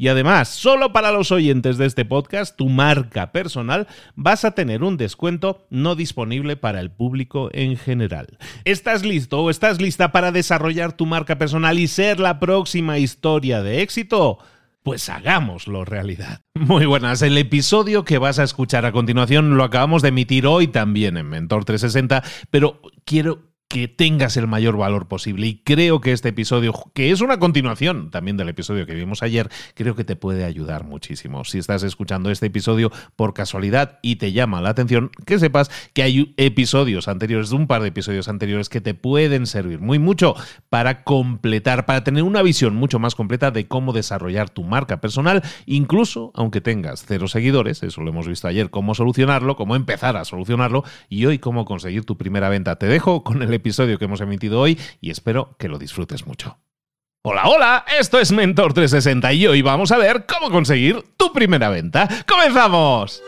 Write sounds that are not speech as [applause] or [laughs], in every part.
Y además, solo para los oyentes de este podcast, tu marca personal, vas a tener un descuento no disponible para el público en general. ¿Estás listo o estás lista para desarrollar tu marca personal y ser la próxima historia de éxito? Pues hagámoslo realidad. Muy buenas, el episodio que vas a escuchar a continuación lo acabamos de emitir hoy también en Mentor 360, pero quiero que tengas el mayor valor posible. Y creo que este episodio, que es una continuación también del episodio que vimos ayer, creo que te puede ayudar muchísimo. Si estás escuchando este episodio por casualidad y te llama la atención, que sepas que hay episodios anteriores, un par de episodios anteriores, que te pueden servir muy mucho para completar, para tener una visión mucho más completa de cómo desarrollar tu marca personal, incluso aunque tengas cero seguidores, eso lo hemos visto ayer, cómo solucionarlo, cómo empezar a solucionarlo y hoy cómo conseguir tu primera venta. Te dejo con el episodio que hemos emitido hoy y espero que lo disfrutes mucho. Hola, hola, esto es Mentor 360 y hoy vamos a ver cómo conseguir tu primera venta. ¡Comenzamos!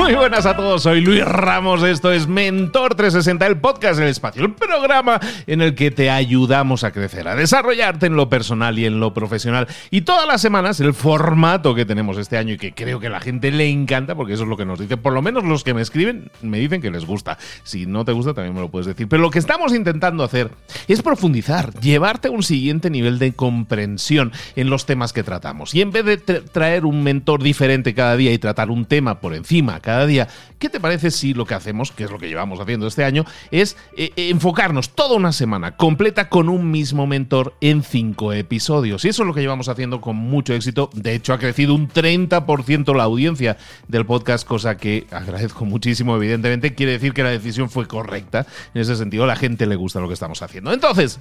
Muy buenas a todos, soy Luis Ramos, esto es Mentor 360, el podcast, el espacio, el programa en el que te ayudamos a crecer, a desarrollarte en lo personal y en lo profesional. Y todas las semanas el formato que tenemos este año y que creo que a la gente le encanta, porque eso es lo que nos dice, por lo menos los que me escriben me dicen que les gusta. Si no te gusta también me lo puedes decir. Pero lo que estamos intentando hacer es profundizar, llevarte a un siguiente nivel de comprensión en los temas que tratamos. Y en vez de traer un mentor diferente cada día y tratar un tema por encima, cada día. ¿Qué te parece si lo que hacemos, que es lo que llevamos haciendo este año, es eh, eh, enfocarnos toda una semana completa con un mismo mentor en cinco episodios? Y eso es lo que llevamos haciendo con mucho éxito. De hecho, ha crecido un 30% la audiencia del podcast, cosa que agradezco muchísimo, evidentemente. Quiere decir que la decisión fue correcta. En ese sentido, la gente le gusta lo que estamos haciendo. Entonces,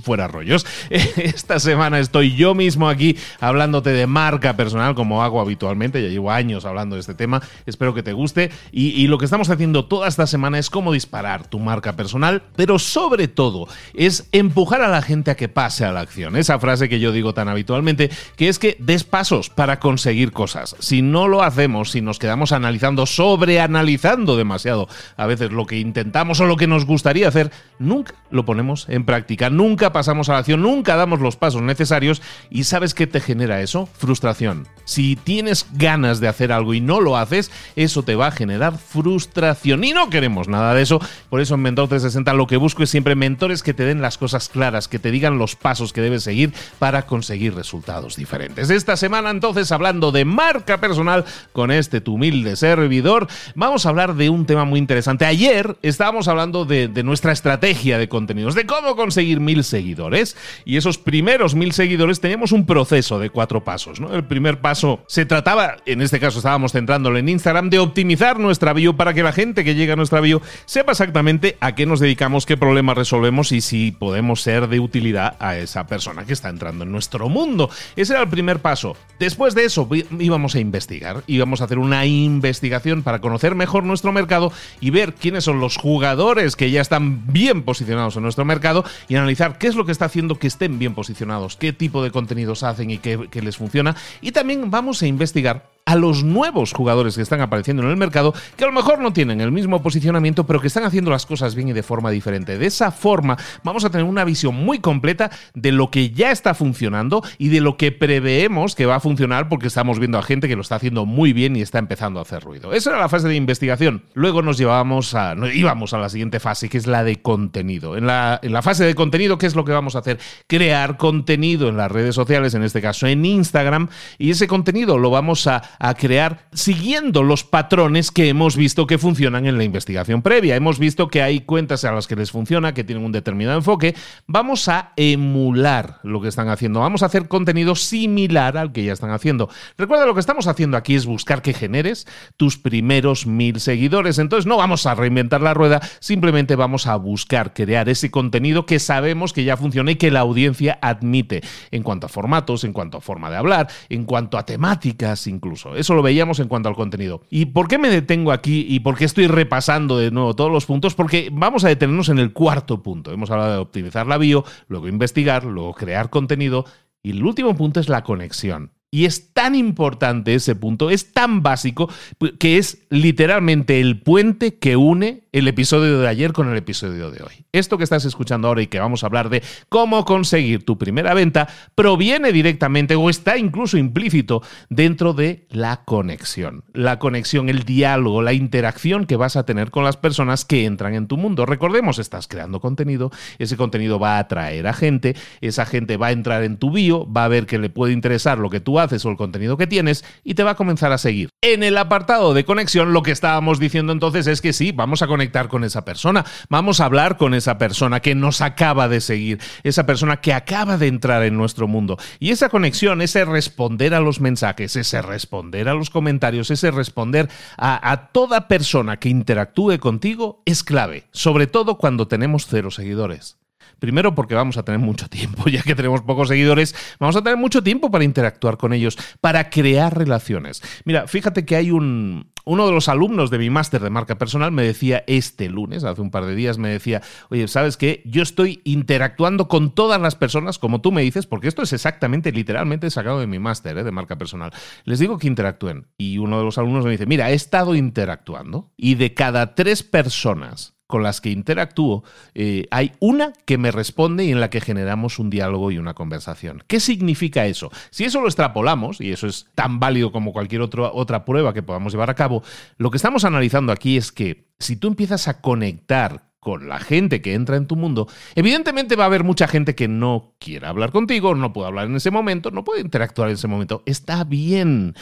fuera rollos. [laughs] Esta semana estoy yo mismo aquí hablándote de marca personal como hago habitualmente. Ya llevo años hablando de este tema. Espero que te guste. Y, lo que estamos haciendo toda esta semana es cómo disparar tu marca personal, pero sobre todo es empujar a la gente a que pase a la acción. Esa frase que yo digo tan habitualmente, que es que des pasos para conseguir cosas. Si no lo hacemos, si nos quedamos analizando, sobreanalizando demasiado a veces lo que intentamos o lo que nos gustaría hacer, nunca lo ponemos en práctica, nunca pasamos a la acción, nunca damos los pasos necesarios y ¿sabes qué te genera eso? Frustración. Si tienes ganas de hacer algo y no lo haces, eso te va a generar frustración. Y no queremos nada de eso. Por eso en Mentor 360 lo que busco es siempre mentores que te den las cosas claras, que te digan los pasos que debes seguir para conseguir resultados diferentes. Esta semana entonces hablando de marca personal con este tu humilde servidor, vamos a hablar de un tema muy interesante. Ayer estábamos hablando de, de nuestra estrategia de contenidos, de cómo conseguir mil seguidores. Y esos primeros mil seguidores teníamos un proceso de cuatro pasos. ¿no? El primer paso se trataba, en este caso estábamos centrándolo en Instagram, de optimizar nuestra bio para que la gente que llega a nuestra bio sepa exactamente a qué nos dedicamos, qué problemas resolvemos y si podemos ser de utilidad a esa persona que está entrando en nuestro mundo. Ese era el primer paso. Después de eso íbamos a investigar, íbamos a hacer una investigación para conocer mejor nuestro mercado y ver quiénes son los jugadores que ya están bien posicionados en nuestro mercado y analizar qué es lo que está haciendo que estén bien posicionados, qué tipo de contenidos hacen y qué, qué les funciona. Y también vamos a investigar a los nuevos jugadores que están apareciendo en el mercado, que a lo mejor no tienen el mismo posicionamiento, pero que están haciendo las cosas bien y de forma diferente. De esa forma vamos a tener una visión muy completa de lo que ya está funcionando y de lo que preveemos que va a funcionar porque estamos viendo a gente que lo está haciendo muy bien y está empezando a hacer ruido. Esa era la fase de investigación. Luego nos llevábamos a, íbamos a la siguiente fase, que es la de contenido. En la, en la fase de contenido, ¿qué es lo que vamos a hacer? Crear contenido en las redes sociales, en este caso en Instagram, y ese contenido lo vamos a, a crear siguiendo los patrones que hemos visto que funcionan en la investigación previa. Hemos visto que hay cuentas a las que les funciona, que tienen un determinado enfoque. Vamos a emular lo que están haciendo. Vamos a hacer contenido similar al que ya están haciendo. Recuerda, lo que estamos haciendo aquí es buscar que generes tus primeros mil seguidores. Entonces no vamos a reinventar la rueda, simplemente vamos a buscar crear ese contenido que sabemos que ya funciona y que la audiencia admite en cuanto a formatos, en cuanto a forma de hablar, en cuanto a temáticas incluso. Eso lo veíamos en cuanto al contenido. ¿Y por qué me detengo aquí y por qué estoy repasando de nuevo todos los puntos? Porque vamos a detenernos en el cuarto punto. Hemos hablado de optimizar la bio, luego investigar, luego crear contenido y el último punto es la conexión. Y es tan importante ese punto, es tan básico, que es literalmente el puente que une el episodio de ayer con el episodio de hoy. Esto que estás escuchando ahora y que vamos a hablar de cómo conseguir tu primera venta proviene directamente o está incluso implícito dentro de la conexión. La conexión, el diálogo, la interacción que vas a tener con las personas que entran en tu mundo. Recordemos, estás creando contenido, ese contenido va a atraer a gente, esa gente va a entrar en tu bio, va a ver que le puede interesar lo que tú haces o el contenido que tienes y te va a comenzar a seguir. En el apartado de conexión, lo que estábamos diciendo entonces es que sí, vamos a conectar con esa persona, vamos a hablar con esa persona que nos acaba de seguir, esa persona que acaba de entrar en nuestro mundo. Y esa conexión, ese responder a los mensajes, ese responder a los comentarios, ese responder a, a toda persona que interactúe contigo es clave, sobre todo cuando tenemos cero seguidores. Primero porque vamos a tener mucho tiempo, [laughs] ya que tenemos pocos seguidores, vamos a tener mucho tiempo para interactuar con ellos, para crear relaciones. Mira, fíjate que hay un, uno de los alumnos de mi máster de marca personal me decía este lunes, hace un par de días, me decía, oye, ¿sabes qué? Yo estoy interactuando con todas las personas, como tú me dices, porque esto es exactamente, literalmente sacado de mi máster ¿eh? de marca personal. Les digo que interactúen. Y uno de los alumnos me dice, mira, he estado interactuando y de cada tres personas con las que interactúo, eh, hay una que me responde y en la que generamos un diálogo y una conversación. ¿Qué significa eso? Si eso lo extrapolamos, y eso es tan válido como cualquier otra prueba que podamos llevar a cabo, lo que estamos analizando aquí es que si tú empiezas a conectar con la gente que entra en tu mundo, evidentemente va a haber mucha gente que no quiera hablar contigo, no puede hablar en ese momento, no puede interactuar en ese momento. Está bien.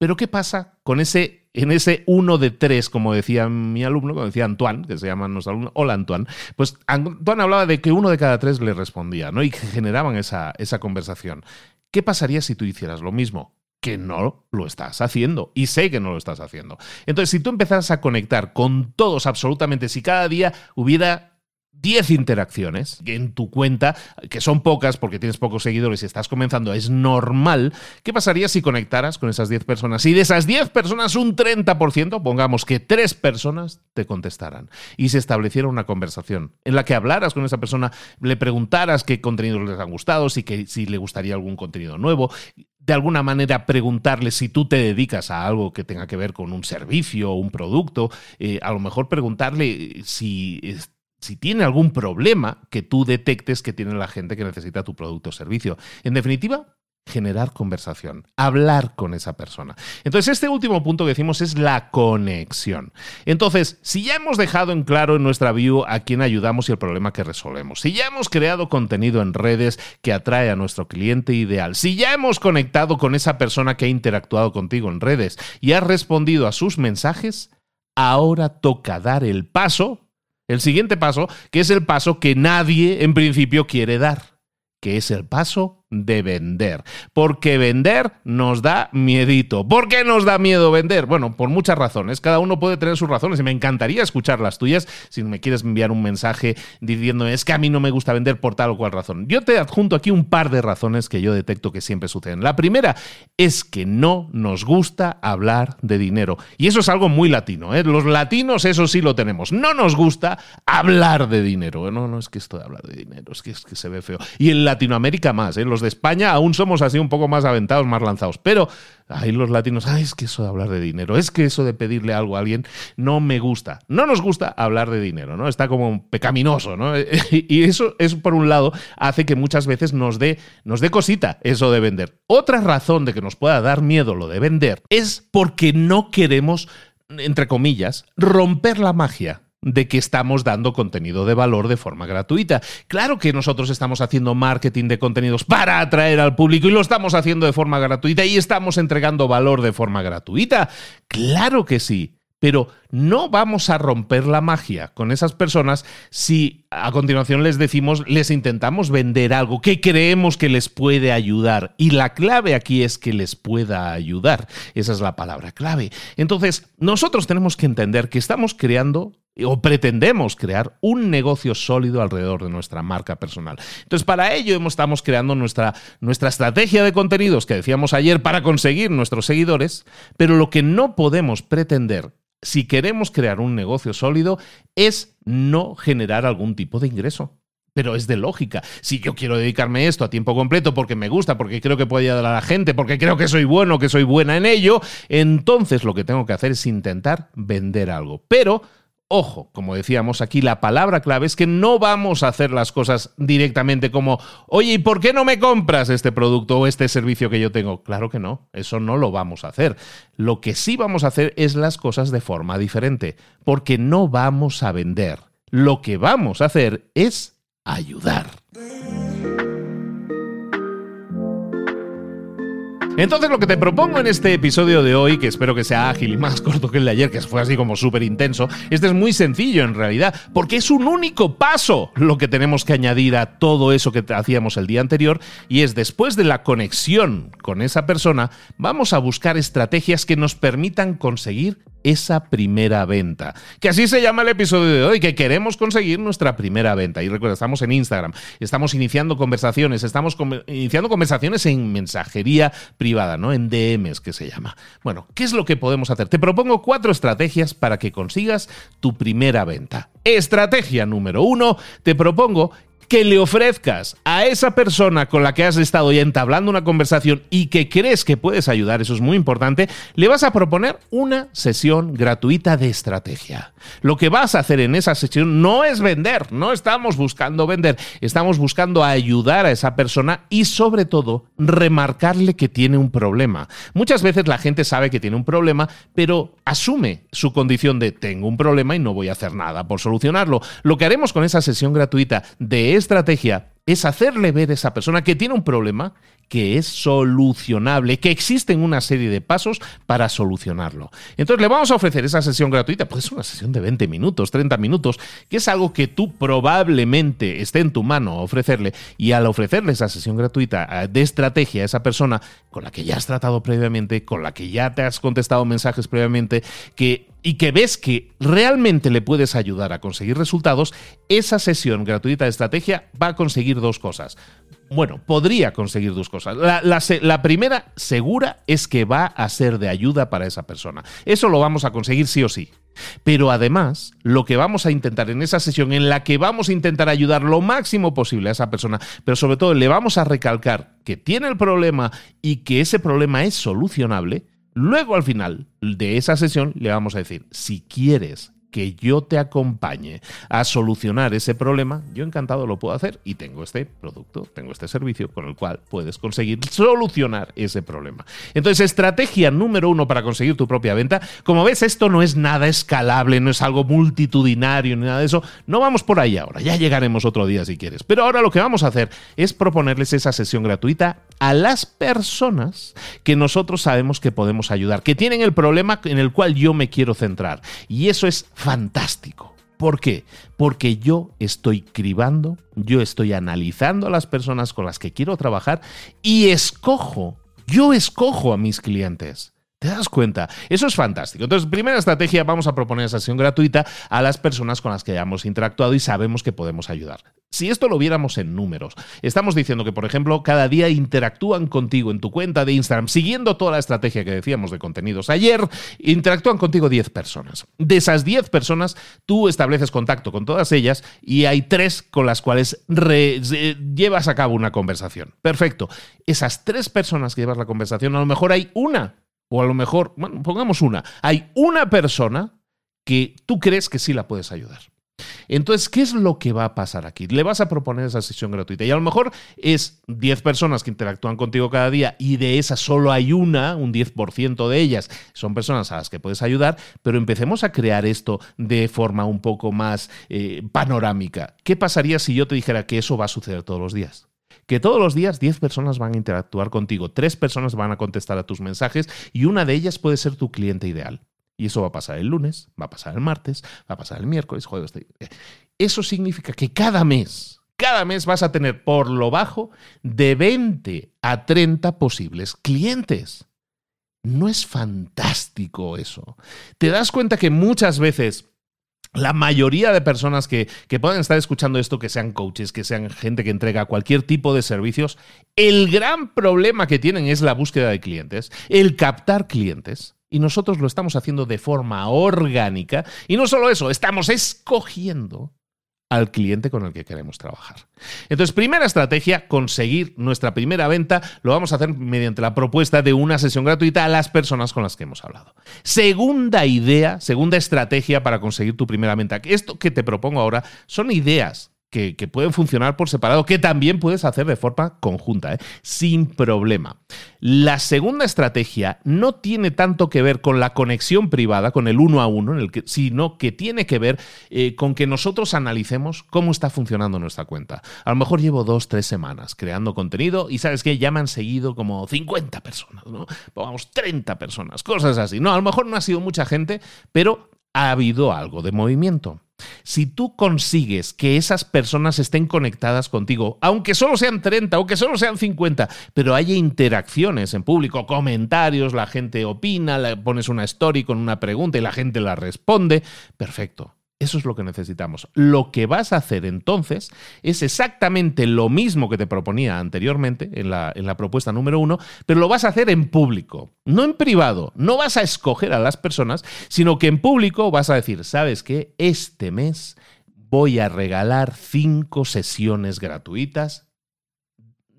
Pero ¿qué pasa con ese, en ese uno de tres, como decía mi alumno, como decía Antoine, que se llama nuestro alumno, hola Antoine, pues Antoine hablaba de que uno de cada tres le respondía, ¿no? Y que generaban esa, esa conversación. ¿Qué pasaría si tú hicieras lo mismo? que no lo estás haciendo. Y sé que no lo estás haciendo. Entonces, si tú empezaras a conectar con todos absolutamente, si cada día hubiera 10 interacciones en tu cuenta, que son pocas porque tienes pocos seguidores y estás comenzando, es normal. ¿Qué pasaría si conectaras con esas 10 personas? Si de esas 10 personas un 30%, pongamos que 3 personas te contestaran y se estableciera una conversación en la que hablaras con esa persona, le preguntaras qué contenidos les han gustado, si, que, si le gustaría algún contenido nuevo, de alguna manera preguntarle si tú te dedicas a algo que tenga que ver con un servicio o un producto, eh, a lo mejor preguntarle si si tiene algún problema que tú detectes que tiene la gente que necesita tu producto o servicio. En definitiva, generar conversación, hablar con esa persona. Entonces, este último punto que decimos es la conexión. Entonces, si ya hemos dejado en claro en nuestra view a quién ayudamos y el problema que resolvemos, si ya hemos creado contenido en redes que atrae a nuestro cliente ideal, si ya hemos conectado con esa persona que ha interactuado contigo en redes y has respondido a sus mensajes, ahora toca dar el paso el siguiente paso, que es el paso que nadie en principio quiere dar, que es el paso de vender. Porque vender nos da miedito. ¿Por qué nos da miedo vender? Bueno, por muchas razones. Cada uno puede tener sus razones y me encantaría escuchar las tuyas si me quieres enviar un mensaje diciendo es que a mí no me gusta vender por tal o cual razón. Yo te adjunto aquí un par de razones que yo detecto que siempre suceden. La primera es que no nos gusta hablar de dinero. Y eso es algo muy latino. ¿eh? Los latinos eso sí lo tenemos. No nos gusta hablar de dinero. No, no es que esto de hablar de dinero, es que, es que se ve feo. Y en Latinoamérica más. ¿eh? De España aún somos así un poco más aventados, más lanzados. Pero ahí los latinos, es que eso de hablar de dinero, es que eso de pedirle algo a alguien no me gusta. No nos gusta hablar de dinero, ¿no? Está como pecaminoso, ¿no? [laughs] Y eso, eso por un lado hace que muchas veces nos dé, nos dé cosita eso de vender. Otra razón de que nos pueda dar miedo lo de vender es porque no queremos, entre comillas, romper la magia de que estamos dando contenido de valor de forma gratuita. Claro que nosotros estamos haciendo marketing de contenidos para atraer al público y lo estamos haciendo de forma gratuita y estamos entregando valor de forma gratuita. Claro que sí. Pero no vamos a romper la magia con esas personas si a continuación les decimos, les intentamos vender algo que creemos que les puede ayudar. Y la clave aquí es que les pueda ayudar. Esa es la palabra clave. Entonces, nosotros tenemos que entender que estamos creando o pretendemos crear un negocio sólido alrededor de nuestra marca personal. Entonces, para ello estamos creando nuestra, nuestra estrategia de contenidos que decíamos ayer para conseguir nuestros seguidores, pero lo que no podemos pretender si queremos crear un negocio sólido es no generar algún tipo de ingreso. Pero es de lógica. Si yo quiero dedicarme esto a tiempo completo porque me gusta, porque creo que puede ayudar a la gente, porque creo que soy bueno, que soy buena en ello, entonces lo que tengo que hacer es intentar vender algo. Pero Ojo, como decíamos aquí, la palabra clave es que no vamos a hacer las cosas directamente como, oye, ¿y por qué no me compras este producto o este servicio que yo tengo? Claro que no, eso no lo vamos a hacer. Lo que sí vamos a hacer es las cosas de forma diferente, porque no vamos a vender. Lo que vamos a hacer es ayudar. Entonces lo que te propongo en este episodio de hoy, que espero que sea ágil y más [laughs] corto que el de ayer, que fue así como súper intenso, este es muy sencillo en realidad, porque es un único paso lo que tenemos que añadir a todo eso que hacíamos el día anterior, y es después de la conexión con esa persona, vamos a buscar estrategias que nos permitan conseguir esa primera venta. Que así se llama el episodio de hoy, que queremos conseguir nuestra primera venta. Y recuerda, estamos en Instagram, estamos iniciando conversaciones, estamos iniciando conversaciones en mensajería privada, ¿no? En DMs que se llama. Bueno, ¿qué es lo que podemos hacer? Te propongo cuatro estrategias para que consigas tu primera venta. Estrategia número uno, te propongo que le ofrezcas a esa persona con la que has estado ya entablando una conversación y que crees que puedes ayudar, eso es muy importante, le vas a proponer una sesión gratuita de estrategia. Lo que vas a hacer en esa sesión no es vender, no estamos buscando vender, estamos buscando ayudar a esa persona y sobre todo remarcarle que tiene un problema. Muchas veces la gente sabe que tiene un problema, pero asume su condición de tengo un problema y no voy a hacer nada por solucionarlo. Lo que haremos con esa sesión gratuita de estrategia es hacerle ver a esa persona que tiene un problema que es solucionable, que existen una serie de pasos para solucionarlo. Entonces le vamos a ofrecer esa sesión gratuita, pues es una sesión de 20 minutos, 30 minutos, que es algo que tú probablemente esté en tu mano ofrecerle y al ofrecerle esa sesión gratuita de estrategia a esa persona con la que ya has tratado previamente, con la que ya te has contestado mensajes previamente, que y que ves que realmente le puedes ayudar a conseguir resultados, esa sesión gratuita de estrategia va a conseguir dos cosas. Bueno, podría conseguir dos cosas. La, primera, segura, es que va a ser de ayuda para esa persona. Eso lo vamos a conseguir sí o sí. Pero además, lo que vamos a intentar en esa sesión en la que vamos a intentar ayudar lo máximo posible a esa persona, pero sobre todo le vamos a recalcar que tiene el problema y que ese problema es solucionable, luego al final de esa sesión le vamos a decir, si quieres que yo te acompañe a solucionar ese problema, yo encantado lo puedo hacer y tengo este producto, tengo este servicio con el cual puedes conseguir solucionar ese problema. Entonces, estrategia número uno para conseguir tu propia venta. Como ves, esto no es nada escalable, no es algo multitudinario ni nada de eso. No vamos por ahí ahora, ya llegaremos otro día si quieres. Pero ahora lo que vamos a hacer es proponerles esa sesión gratuita a las personas que nosotros sabemos que podemos ayudar, que tienen el problema en el cual yo me quiero centrar. Y eso es fantástico. ¿Por qué? Porque yo estoy cribando, yo estoy analizando a las personas con las que quiero trabajar y escojo, yo escojo a mis clientes. ¿Te das cuenta? Eso es fantástico. Entonces, primera estrategia, vamos a proponer esa sesión gratuita a las personas con las que hayamos interactuado y sabemos que podemos ayudar. Si esto lo viéramos en números, estamos diciendo que, por ejemplo, cada día interactúan contigo en tu cuenta de Instagram, siguiendo toda la estrategia que decíamos de contenidos ayer, interactúan contigo 10 personas. De esas 10 personas, tú estableces contacto con todas ellas y hay tres con las cuales llevas a cabo una conversación. Perfecto. Esas tres personas que llevas la conversación, a lo mejor hay una, o a lo mejor, bueno, pongamos una, hay una persona que tú crees que sí la puedes ayudar. Entonces, ¿qué es lo que va a pasar aquí? Le vas a proponer esa sesión gratuita y a lo mejor es 10 personas que interactúan contigo cada día y de esas solo hay una, un 10% de ellas son personas a las que puedes ayudar, pero empecemos a crear esto de forma un poco más eh, panorámica. ¿Qué pasaría si yo te dijera que eso va a suceder todos los días? Que todos los días 10 personas van a interactuar contigo, 3 personas van a contestar a tus mensajes y una de ellas puede ser tu cliente ideal. Y eso va a pasar el lunes, va a pasar el martes, va a pasar el miércoles, jueves. Eso significa que cada mes, cada mes vas a tener por lo bajo de 20 a 30 posibles clientes. ¿No es fantástico eso? ¿Te das cuenta que muchas veces la mayoría de personas que, que, puedan estar escuchando esto, que sean coaches, que sean gente que entrega cualquier tipo de servicios, el gran problema que tienen es la búsqueda de clientes, el captar clientes. Y nosotros lo estamos haciendo de forma orgánica. Y no solo eso, estamos escogiendo al cliente con el que queremos trabajar. Entonces, primera estrategia, conseguir nuestra primera venta, lo vamos a hacer mediante la propuesta de una sesión gratuita a las personas con las que hemos hablado. Segunda idea, segunda estrategia para conseguir tu primera venta. Esto que te propongo ahora son ideas que, pueden funcionar por separado, que también puedes hacer de forma conjunta, ¿eh? sin problema. La segunda estrategia no tiene tanto que ver con la conexión privada, con el uno a uno, sino que tiene que ver eh, con que nosotros analicemos cómo está funcionando nuestra cuenta. A lo mejor llevo dos, tres semanas creando contenido y sabes que ya me han seguido como 50 personas, ¿no? Pongamos 30 personas, cosas así. No, a lo mejor no ha sido mucha gente, pero ha habido algo de movimiento. Si tú consigues que esas personas estén conectadas contigo, aunque solo sean 30, aunque solo sean 50, pero haya interacciones en público, comentarios, la gente opina, le pones una story con una pregunta y la gente la responde, perfecto. Eso es lo que necesitamos. Lo que vas a hacer entonces es exactamente lo mismo que te proponía anteriormente en la, en la, propuesta número uno, pero lo vas a hacer en público, no en privado. No vas a escoger a las personas, sino que en público vas a decir, ¿sabes qué? Este mes voy a regalar cinco sesiones gratuitas.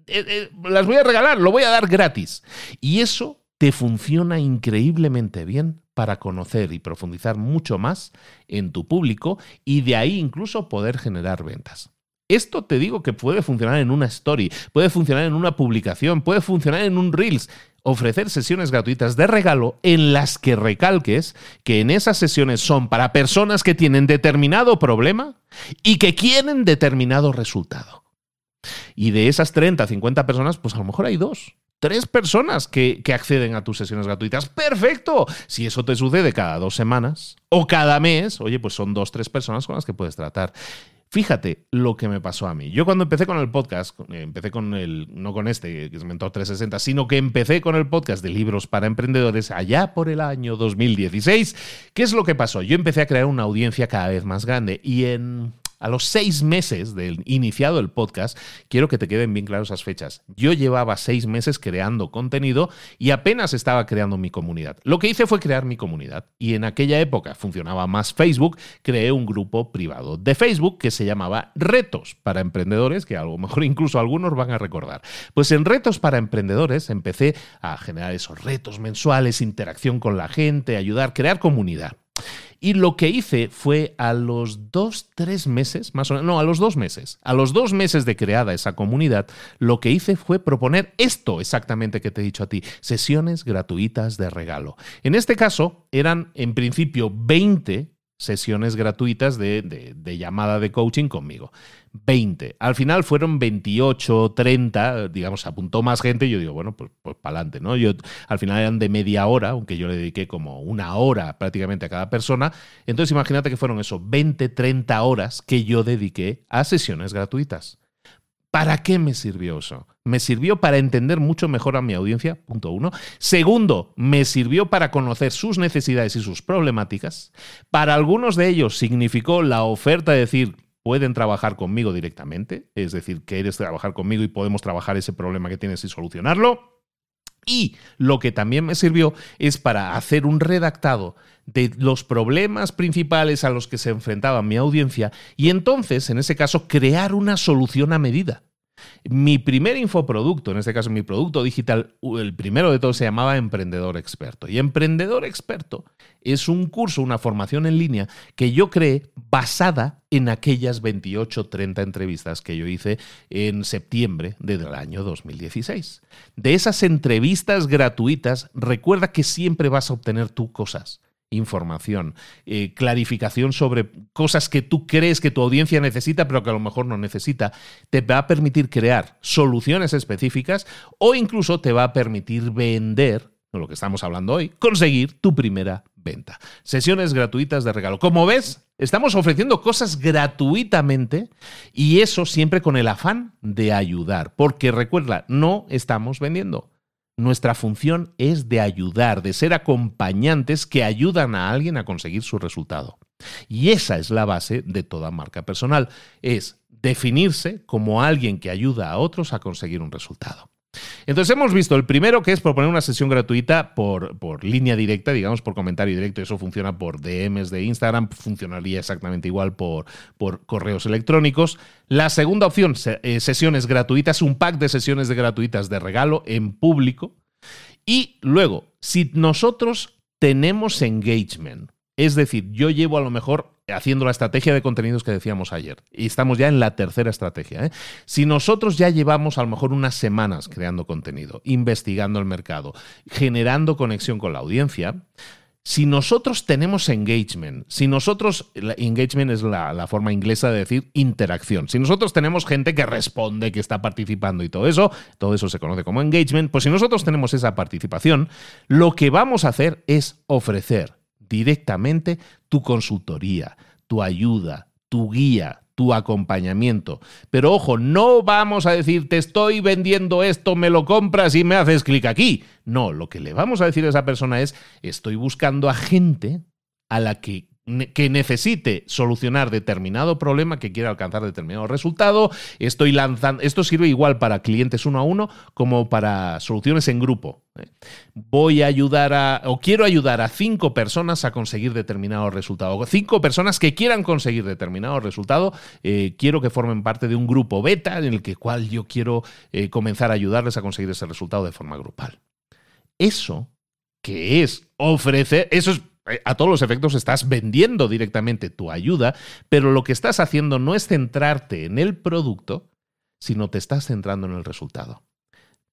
Eh, eh, las voy a regalar, lo voy a dar gratis. Y eso te funciona increíblemente bien para conocer y profundizar mucho más en tu público y de ahí incluso poder generar ventas. Esto te digo que puede funcionar en una story, puede funcionar en una publicación, puede funcionar en un Reels. Ofrecer sesiones gratuitas de regalo en las que recalques que en esas sesiones son para personas que tienen determinado problema y que quieren determinado resultado. Y de esas 30, 50 personas, pues a lo mejor hay dos tres personas que, acceden a tus sesiones gratuitas. ¡Perfecto! Si eso te sucede cada dos semanas o cada mes, oye, pues son dos, tres personas con las que puedes tratar. Fíjate lo que me pasó a mí. Yo cuando empecé con el podcast, empecé con el, no con este, que es Mentor 360, sino que empecé con el podcast de libros para emprendedores allá por el año 2016. ¿Qué es lo que pasó? Yo empecé a crear una audiencia cada vez más grande y en a los seis meses de iniciado el podcast, quiero que te queden bien claras esas fechas. Yo llevaba seis meses creando contenido y apenas estaba creando mi comunidad. Lo que hice fue crear mi comunidad y en aquella época funcionaba más Facebook, creé un grupo privado de Facebook que se llamaba Retos para Emprendedores, que a lo mejor incluso algunos van a recordar. Pues en Retos para Emprendedores empecé a generar esos retos mensuales, interacción con la gente, ayudar, crear comunidad. Y lo que hice fue a los dos, tres meses, más o menos, no, a los dos meses, a los dos meses de creada esa comunidad, lo que hice fue proponer esto exactamente que te he dicho a ti, sesiones gratuitas de regalo. En este caso, eran en principio 20 sesiones gratuitas de, llamada de coaching conmigo. 20. Al final fueron 28, 30, digamos, apuntó más gente. Yo digo, bueno, pues, pues para adelante, ¿no? Yo, al final eran de media hora, aunque yo le dediqué como una hora prácticamente a cada persona. Entonces imagínate que fueron eso, 20, 30 horas que yo dediqué a sesiones gratuitas. ¿Para qué me sirvió eso? Me sirvió para entender mucho mejor a mi audiencia, punto uno. Segundo, me sirvió para conocer sus necesidades y sus problemáticas. Para algunos de ellos significó la oferta de decir, pueden trabajar conmigo directamente, es decir, quieres trabajar conmigo y podemos trabajar ese problema que tienes y solucionarlo. Y lo que también me sirvió es para hacer un redactado de los problemas principales a los que se enfrentaba mi audiencia y entonces, en ese caso, crear una solución a medida. Mi primer infoproducto, en este caso mi producto digital, el primero de todos se llamaba Emprendedor Experto. Y Emprendedor Experto es un curso, una formación en línea que yo creé basada en aquellas 28, 30 entrevistas que yo hice en septiembre del año 2016. De esas entrevistas gratuitas, recuerda que siempre vas a obtener tú cosas información, eh, clarificación sobre cosas que tú crees que tu audiencia necesita, pero que a lo mejor no necesita, te va a permitir crear soluciones específicas o incluso te va a permitir vender, lo que estamos hablando hoy, conseguir tu primera venta. Sesiones gratuitas de regalo. Como ves, estamos ofreciendo cosas gratuitamente y eso siempre con el afán de ayudar, porque recuerda, no estamos vendiendo. Nuestra función es de ayudar, de ser acompañantes que ayudan a alguien a conseguir su resultado. Y esa es la base de toda marca personal, es definirse como alguien que ayuda a otros a conseguir un resultado. Entonces hemos visto el primero que es proponer una sesión gratuita por, por, línea directa, digamos por comentario directo, eso funciona por DMs de Instagram, funcionaría exactamente igual por, por correos electrónicos. La segunda opción, eh, sesiones gratuitas, un pack de sesiones de gratuitas de regalo en público. Y luego, si nosotros tenemos engagement, es decir, yo llevo a lo mejor haciendo la estrategia de contenidos que decíamos ayer. Y estamos ya en la tercera estrategia. ¿eh? Si nosotros ya llevamos a lo mejor unas semanas creando contenido, investigando el mercado, generando conexión con la audiencia, si nosotros tenemos engagement, si nosotros, engagement es la, la, forma inglesa de decir interacción, si nosotros tenemos gente que responde, que está participando y todo eso, todo eso se conoce como engagement, pues si nosotros tenemos esa participación, lo que vamos a hacer es ofrecer directamente tu consultoría, tu ayuda, tu guía, tu acompañamiento. Pero ojo, no vamos a decir, te estoy vendiendo esto, me lo compras y me haces clic aquí. No, lo que le vamos a decir a esa persona es, estoy buscando a gente a la que que necesite solucionar determinado problema, que quiera alcanzar determinado resultado. Estoy lanzando, esto sirve igual para clientes uno a uno como para soluciones en grupo. ¿eh? Voy a ayudar a, o quiero ayudar a cinco personas a conseguir determinado resultado. Cinco personas que quieran conseguir determinado resultado, eh, quiero que formen parte de un grupo beta en el que cual yo quiero eh, comenzar a ayudarles a conseguir ese resultado de forma grupal. Eso que es ofrecer, eso es a todos los efectos estás vendiendo directamente tu ayuda, pero lo que estás haciendo no es centrarte en el producto, sino te estás centrando en el resultado.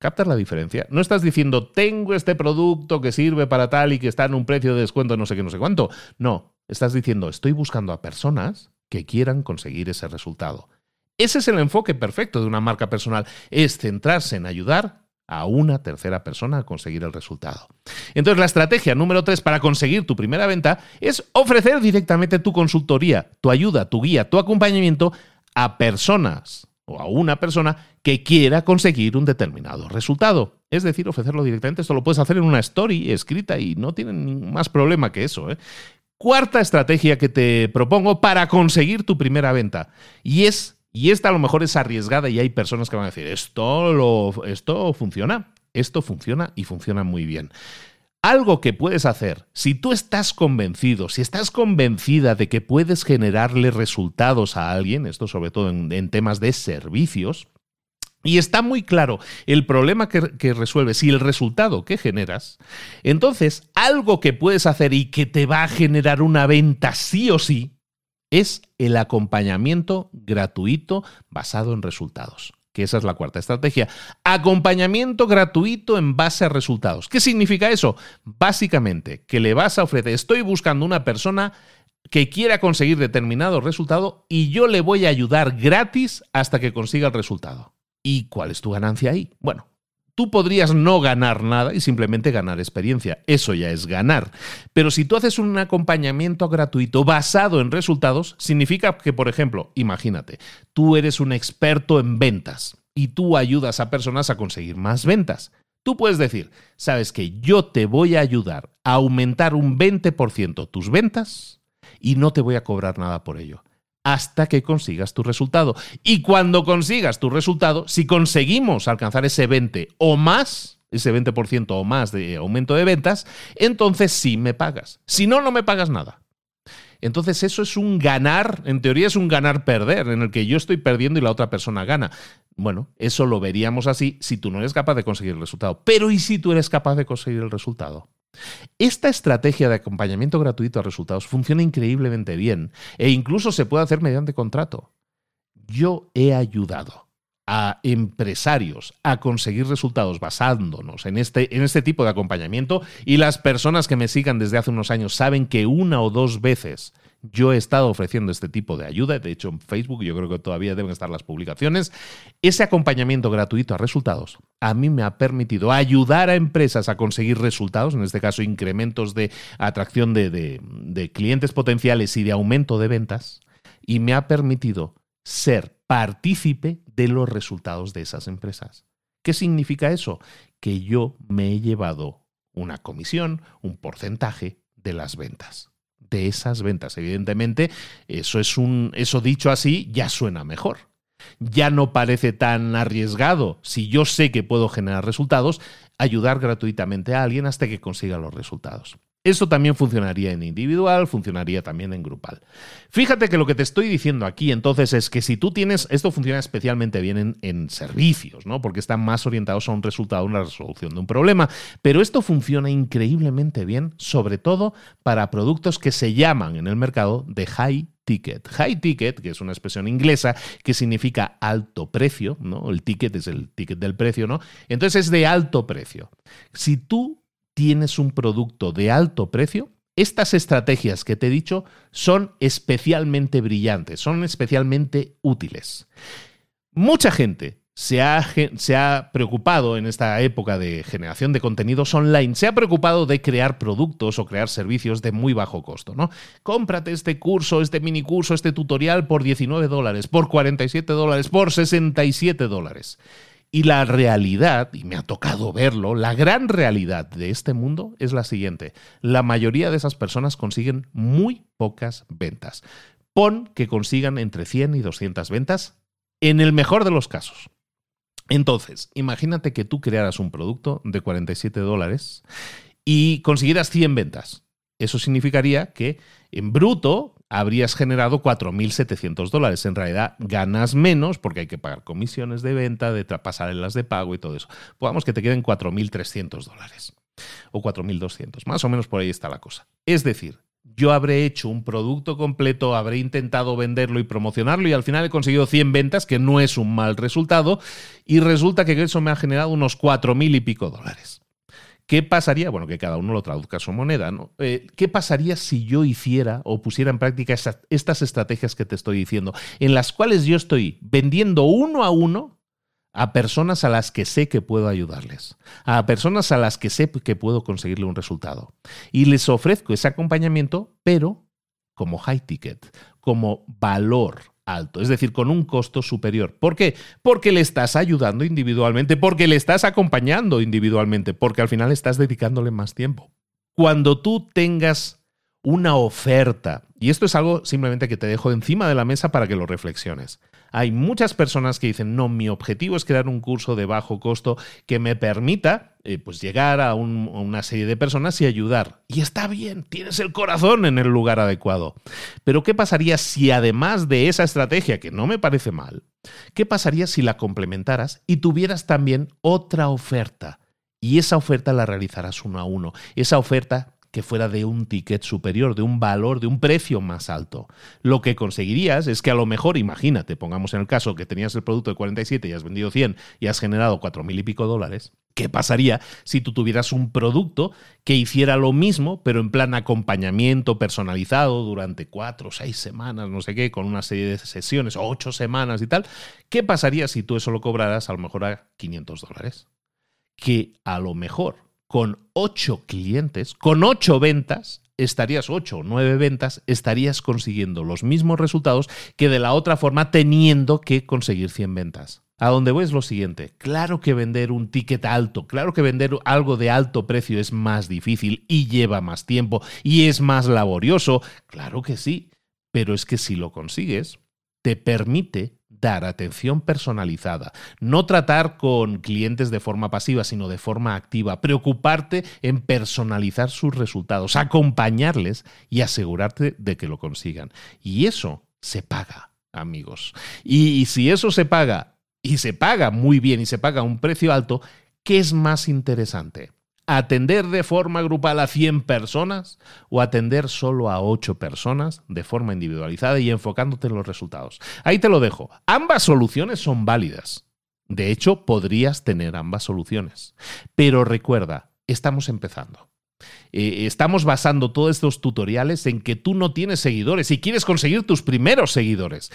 ¿Captas la diferencia? No estás diciendo, tengo este producto que sirve para tal y que está en un precio de descuento no sé qué, no sé cuánto. No, estás diciendo, estoy buscando a personas que quieran conseguir ese resultado. Ese es el enfoque perfecto de una marca personal, es centrarse en ayudar a una tercera persona a conseguir el resultado. Entonces, la estrategia número tres para conseguir tu primera venta es ofrecer directamente tu consultoría, tu ayuda, tu guía, tu acompañamiento a personas o a una persona que quiera conseguir un determinado resultado. Es decir, ofrecerlo directamente. Esto lo puedes hacer en una story escrita y no tienen más problema que eso. ¿eh? Cuarta estrategia que te propongo para conseguir tu primera venta y es y esta a lo mejor es arriesgada y hay personas que van a decir, esto, lo, esto funciona, esto funciona y funciona muy bien. Algo que puedes hacer, si tú estás convencido, si estás convencida de que puedes generarle resultados a alguien, esto sobre todo en, temas de servicios, y está muy claro el problema que, que, resuelves y el resultado que generas, entonces algo que puedes hacer y que te va a generar una venta sí o sí, es el acompañamiento gratuito basado en resultados. Que esa es la cuarta estrategia. Acompañamiento gratuito en base a resultados. ¿Qué significa eso? Básicamente, que le vas a ofrecer, estoy buscando una persona que quiera conseguir determinado resultado y yo le voy a ayudar gratis hasta que consiga el resultado. ¿Y cuál es tu ganancia ahí? Bueno, Tú podrías no ganar nada y simplemente ganar experiencia. Eso ya es ganar. Pero si tú haces un acompañamiento gratuito basado en resultados, significa que, por ejemplo, imagínate, tú eres un experto en ventas y tú ayudas a personas a conseguir más ventas. Tú puedes decir, sabes que yo te voy a ayudar a aumentar un 20% tus ventas y no te voy a cobrar nada por ello hasta que consigas tu resultado. Y cuando consigas tu resultado, si conseguimos alcanzar ese 20 o más, ese 20% o más de aumento de ventas, entonces sí me pagas. Si no, no me pagas nada. Entonces eso es un ganar, en teoría es un ganar-perder, en el que yo estoy perdiendo y la otra persona gana. Bueno, eso lo veríamos así si tú no eres capaz de conseguir el resultado. Pero ¿y si tú eres capaz de conseguir el resultado? Esta estrategia de acompañamiento gratuito a resultados funciona increíblemente bien e incluso se puede hacer mediante contrato. Yo he ayudado a empresarios a conseguir resultados basándonos en este, en este tipo de acompañamiento y las personas que me sigan desde hace unos años saben que una o dos veces yo he estado ofreciendo este tipo de ayuda, de hecho en Facebook yo creo que todavía deben estar las publicaciones, ese acompañamiento gratuito a resultados a mí me ha permitido ayudar a empresas a conseguir resultados, en este caso incrementos de atracción de, clientes potenciales y de aumento de ventas, y me ha permitido ser partícipe de los resultados de esas empresas. ¿Qué significa eso? Que yo me he llevado una comisión, un porcentaje de las ventas. De esas ventas, evidentemente, eso es un eso dicho así ya suena mejor. Ya no parece tan arriesgado si yo sé que puedo generar resultados, ayudar gratuitamente a alguien hasta que consiga los resultados. Eso también funcionaría en individual, funcionaría también en grupal. Fíjate que lo que te estoy diciendo aquí entonces es que si tú tienes, esto funciona especialmente bien en, servicios, ¿no? Porque están más orientados a un resultado, una resolución de un problema, pero esto funciona increíblemente bien, sobre todo para productos que se llaman en el mercado de high ticket. High ticket, que es una expresión inglesa que significa alto precio, ¿no? El ticket es el ticket del precio, ¿no? Entonces es de alto precio. Si tú tienes un producto de alto precio, estas estrategias que te he dicho son especialmente brillantes, son especialmente útiles. Mucha gente se ha, se ha, preocupado en esta época de generación de contenidos online, se ha preocupado de crear productos o crear servicios de muy bajo costo, ¿no? Cómprate este curso, este mini curso, este tutorial por 19 dólares, por 47 dólares, por 67 dólares. Y la realidad, y me ha tocado verlo, la gran realidad de este mundo es la siguiente. La mayoría de esas personas consiguen muy pocas ventas. Pon que consigan entre 100 y 200 ventas en el mejor de los casos. Entonces, imagínate que tú crearas un producto de 47 dólares y consiguieras 100 ventas. Eso significaría que en bruto habrías generado 4.700 dólares. En realidad ganas menos porque hay que pagar comisiones de venta, de pasarelas de pago y todo eso. Podamos que te queden 4.300 dólares o 4.200. Más o menos por ahí está la cosa. Es decir, yo habré hecho un producto completo, habré intentado venderlo y promocionarlo y al final he conseguido 100 ventas, que no es un mal resultado, y resulta que eso me ha generado unos 4.000 y pico dólares. ¿Qué pasaría? Bueno, que cada uno lo traduzca a su moneda, ¿no? Eh, ¿Qué pasaría si yo hiciera o pusiera en práctica estas estrategias que te estoy diciendo, en las cuales yo estoy vendiendo uno a uno a personas a las que sé que puedo ayudarles, a personas a las que sé que puedo conseguirle un resultado? Y les ofrezco ese acompañamiento, pero como high ticket, como valor alto, es decir, con un costo superior. ¿Por qué? Porque le estás ayudando individualmente, porque le estás acompañando individualmente, porque al final estás dedicándole más tiempo. Cuando tú tengas una oferta, y esto es algo simplemente que te dejo encima de la mesa para que lo reflexiones. Hay muchas personas que dicen, no, mi objetivo es crear un curso de bajo costo que me permita eh, pues llegar a, a, una serie de personas y ayudar. Y está bien, tienes el corazón en el lugar adecuado. Pero ¿qué pasaría si además de esa estrategia, que no me parece mal, qué pasaría si la complementaras y tuvieras también otra oferta? Y esa oferta la realizarás uno a uno. Esa oferta fuera de un ticket superior, de un valor, de un precio más alto. Lo que conseguirías es que a lo mejor, imagínate, pongamos en el caso que tenías el producto de 47 y has vendido 100 y has generado 4 mil y pico dólares. ¿Qué pasaría si tú tuvieras un producto que hiciera lo mismo, pero en plan acompañamiento personalizado durante cuatro o seis semanas, no sé qué, con una serie de sesiones, ocho semanas y tal? ¿Qué pasaría si tú eso lo cobraras a lo mejor a 500 dólares? Que a lo mejor con ocho clientes, con ocho ventas, estarías ocho o nueve ventas, estarías consiguiendo los mismos resultados que de la otra forma teniendo que conseguir 100 ventas. A donde voy es lo siguiente, claro que vender un ticket alto, claro que vender algo de alto precio es más difícil y lleva más tiempo y es más laborioso, claro que sí, pero es que si lo consigues, te permite dar atención personalizada, no tratar con clientes de forma pasiva, sino de forma activa, preocuparte en personalizar sus resultados, acompañarles y asegurarte de que lo consigan. Y eso se paga, amigos. Y, si eso se paga, y se paga muy bien y se paga a un precio alto, ¿qué es más interesante? Atender de forma grupal a 100 personas o atender solo a 8 personas de forma individualizada y enfocándote en los resultados. Ahí te lo dejo. Ambas soluciones son válidas. De hecho, podrías tener ambas soluciones. Pero recuerda, estamos empezando. Eh, estamos basando todos estos tutoriales en que tú no tienes seguidores y quieres conseguir tus primeros seguidores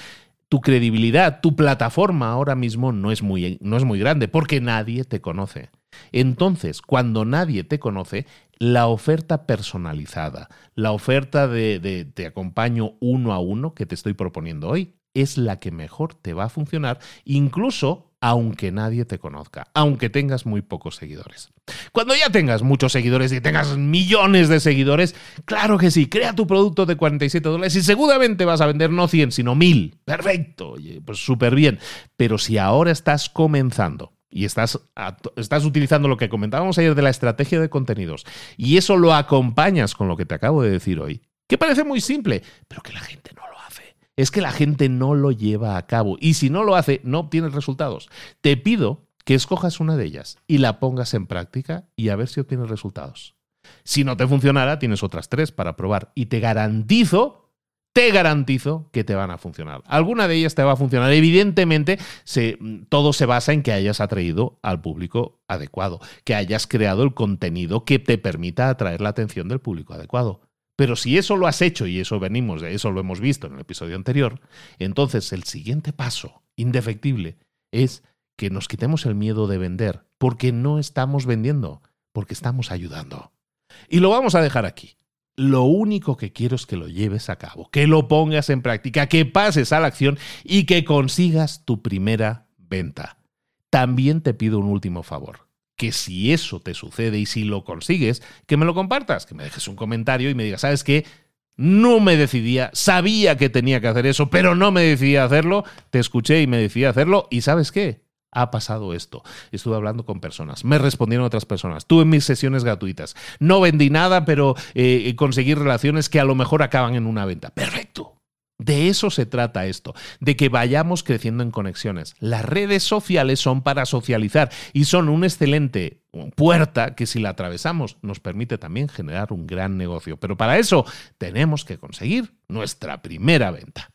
tu credibilidad, tu plataforma ahora mismo no es muy, no es muy grande porque nadie te conoce. Entonces, cuando nadie te conoce, la oferta personalizada, la oferta de, de, te acompaño uno a uno que te estoy proponiendo hoy, es la que mejor te va a funcionar, incluso aunque nadie te conozca, aunque tengas muy pocos seguidores. Cuando ya tengas muchos seguidores y tengas millones de seguidores, claro que sí, crea tu producto de 47 dólares y seguramente vas a vender no 100, sino 1000. Perfecto, pues súper bien. Pero si ahora estás comenzando y estás, estás utilizando lo que comentábamos ayer de la estrategia de contenidos y eso lo acompañas con lo que te acabo de decir hoy, que parece muy simple, pero que la gente no lo hace. Es que la gente no lo lleva a cabo y si no lo hace, no obtienes resultados. Te pido que escojas una de ellas y la pongas en práctica y a ver si obtienes resultados. Si no te funcionara, tienes otras tres para probar y te garantizo te garantizo que te van a funcionar. Alguna de ellas te va a funcionar. Evidentemente, todo se basa en que hayas atraído al público adecuado, que hayas creado el contenido que te permita atraer la atención del público adecuado. Pero si eso lo has hecho, y eso venimos, eso lo hemos visto en el episodio anterior, entonces el siguiente paso, indefectible, es que nos quitemos el miedo de vender, porque no estamos vendiendo, porque estamos ayudando. Y lo vamos a dejar aquí. Lo único que quiero es que lo lleves a cabo, que lo pongas en práctica, que pases a la acción y que consigas tu primera venta. También te pido un último favor, que si eso te sucede y si lo consigues, que me lo compartas, que me dejes un comentario y me digas, ¿sabes qué? No me decidía, sabía que tenía que hacer eso, pero no me decidía hacerlo, te escuché y me decidí hacerlo y ¿sabes qué? Ha pasado esto. Estuve hablando con personas, me respondieron otras personas, tuve mis sesiones gratuitas, no vendí nada, pero eh, conseguí relaciones que a lo mejor acaban en una venta. Perfecto. De eso se trata esto, de que vayamos creciendo en conexiones. Las redes sociales son para socializar y son un excelente puerta que si la atravesamos nos permite también generar un gran negocio. Pero para eso tenemos que conseguir nuestra primera venta.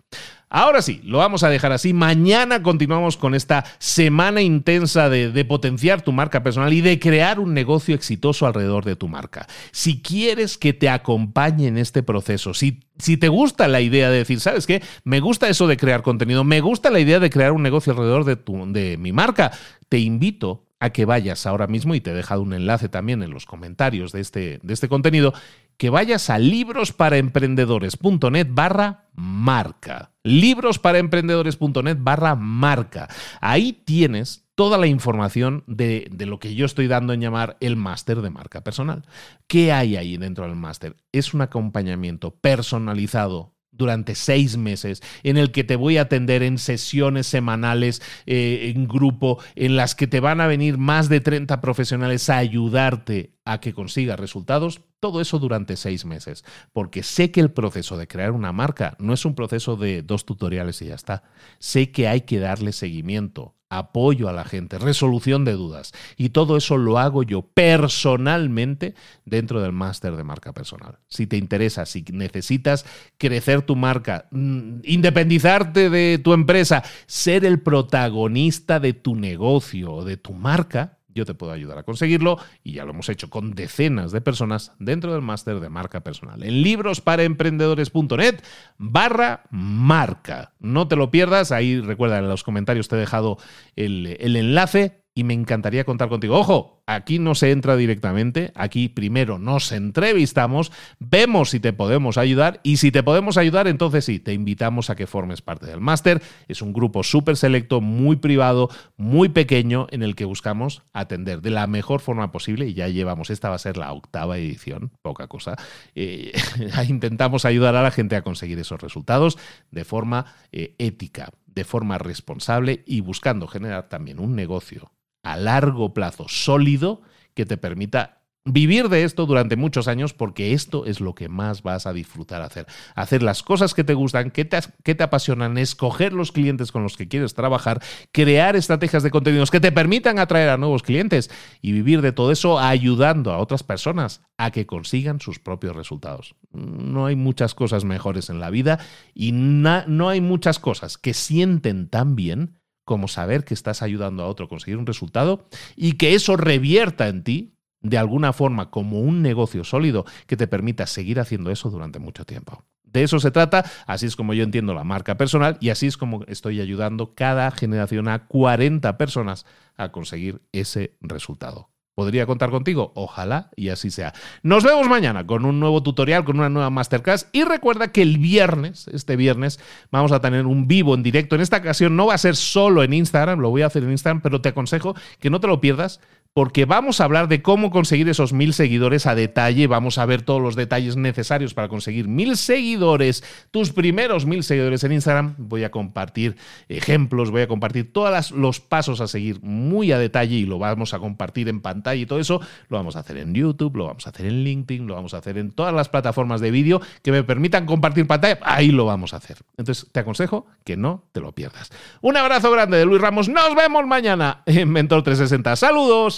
Ahora sí, lo vamos a dejar así. Mañana continuamos con esta semana intensa de, potenciar tu marca personal y de crear un negocio exitoso alrededor de tu marca. Si quieres que te acompañe en este proceso, si, si te gusta la idea de decir, ¿sabes qué? Me gusta eso de crear contenido, me gusta la idea de crear un negocio alrededor de, tu, de mi marca, te invito a que vayas ahora mismo, y te he dejado un enlace también en los comentarios de este, de este contenido, que vayas a librosparaemprendedores.net barra marca. Librosparaemprendedores.net barra marca. Ahí tienes toda la información de, de, lo que yo estoy dando en llamar el máster de marca personal. ¿Qué hay ahí dentro del máster? Es un acompañamiento personalizado durante seis meses, en el que te voy a atender en sesiones semanales, eh, en grupo, en las que te van a venir más de 30 profesionales a ayudarte a que consigas resultados, todo eso durante seis meses, porque sé que el proceso de crear una marca no es un proceso de dos tutoriales y ya está. Sé que hay que darle seguimiento, apoyo a la gente, resolución de dudas. Y todo eso lo hago yo personalmente dentro del máster de marca personal. Si te interesa, si necesitas crecer tu marca, mm, independizarte de tu empresa, ser el protagonista de tu negocio o de tu marca, yo te puedo ayudar a conseguirlo y ya lo hemos hecho con decenas de personas dentro del máster de marca personal. En librosparaemprendedores.net barra marca. No te lo pierdas, ahí recuerda en los comentarios te he dejado el, el enlace y me encantaría contar contigo. Ojo, aquí no se entra directamente, aquí primero nos entrevistamos, vemos si te podemos ayudar y si te podemos ayudar, entonces sí, te invitamos a que formes parte del máster. Es un grupo súper selecto, muy privado, muy pequeño, en el que buscamos atender de la mejor forma posible y ya llevamos, esta va a ser la octava edición, poca cosa. Eh, [laughs] intentamos ayudar a la gente a conseguir esos resultados de forma eh, ética, de forma responsable y buscando generar también un negocio a largo plazo sólido que te permita vivir de esto durante muchos años porque esto es lo que más vas a disfrutar hacer. Hacer las cosas que te gustan, que te, que te, apasionan, escoger los clientes con los que quieres trabajar, crear estrategias de contenidos que te permitan atraer a nuevos clientes y vivir de todo eso ayudando a otras personas a que consigan sus propios resultados. No hay muchas cosas mejores en la vida y no hay muchas cosas que sienten tan bien como saber que estás ayudando a otro a conseguir un resultado y que eso revierta en ti de alguna forma como un negocio sólido que te permita seguir haciendo eso durante mucho tiempo. De eso se trata, así es como yo entiendo la marca personal y así es como estoy ayudando cada generación a 40 personas a conseguir ese resultado. ¿Podría contar contigo? Ojalá y así sea. Nos vemos mañana con un nuevo tutorial, con una nueva masterclass. Y recuerda que el viernes, este viernes, vamos a tener un vivo en directo. En esta ocasión no va a ser solo en Instagram, lo voy a hacer en Instagram, pero te aconsejo que no te lo pierdas porque vamos a hablar de cómo conseguir esos mil seguidores a detalle, vamos a ver todos los detalles necesarios para conseguir mil seguidores, tus primeros mil seguidores en Instagram, voy a compartir ejemplos, voy a compartir todos los pasos a seguir muy a detalle y lo vamos a compartir en pantalla y todo eso, lo vamos a hacer en YouTube, lo vamos a hacer en LinkedIn, lo vamos a hacer en todas las plataformas de vídeo que me permitan compartir pantalla, ahí lo vamos a hacer. Entonces te aconsejo que no te lo pierdas. Un abrazo grande de Luis Ramos, nos vemos mañana en Mentor 360. Saludos.